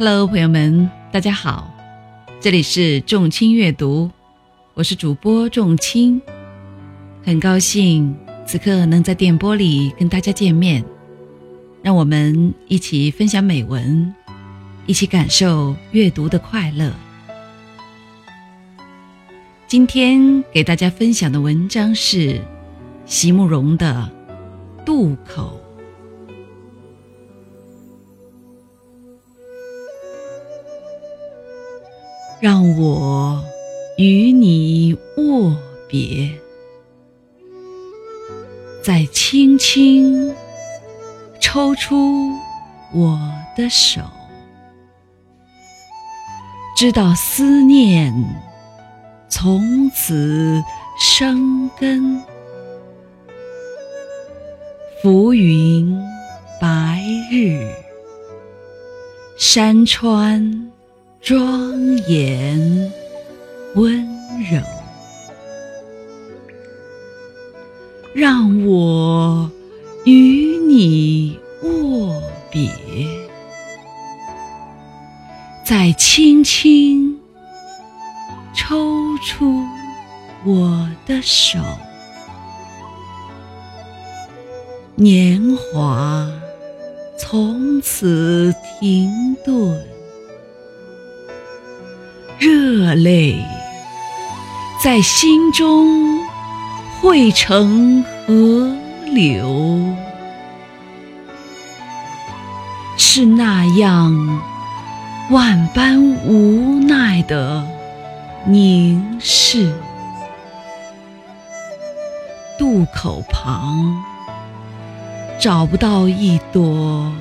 Hello，朋友们，大家好，这里是众卿阅读，我是主播众卿，很高兴此刻能在电波里跟大家见面，让我们一起分享美文，一起感受阅读的快乐。今天给大家分享的文章是席慕容的《渡口》。让我与你握别，再轻轻抽出我的手，知道思念从此生根。浮云白日，山川。庄严温柔，让我与你握别，再轻轻抽出我的手，年华从此停顿。热泪在心中汇成河流，是那样万般无奈的凝视。渡口旁找不到一朵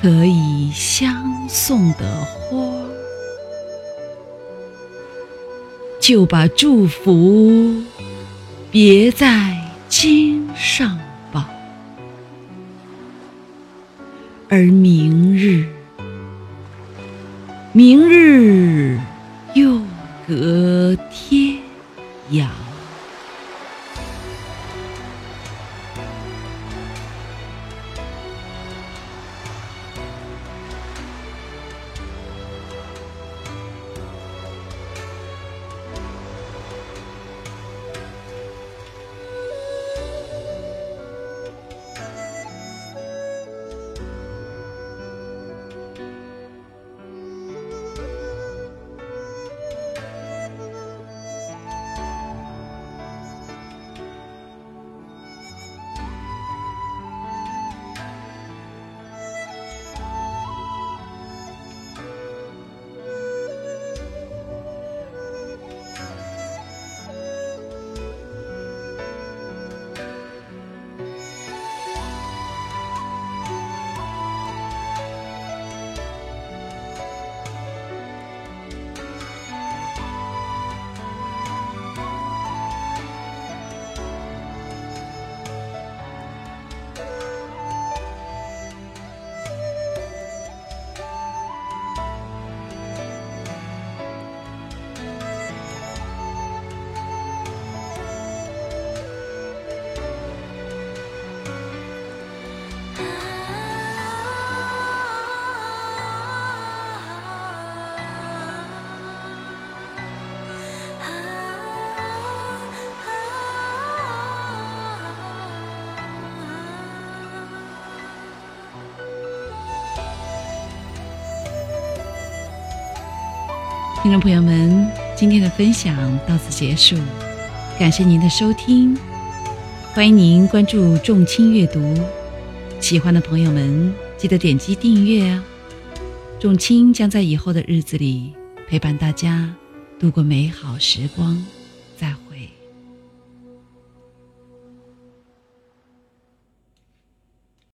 可以相送的花。就把祝福别在襟上吧，而明日，明日又隔天涯。听众朋友们，今天的分享到此结束，感谢您的收听，欢迎您关注众卿阅读，喜欢的朋友们记得点击订阅啊！众卿将在以后的日子里陪伴大家度过美好时光。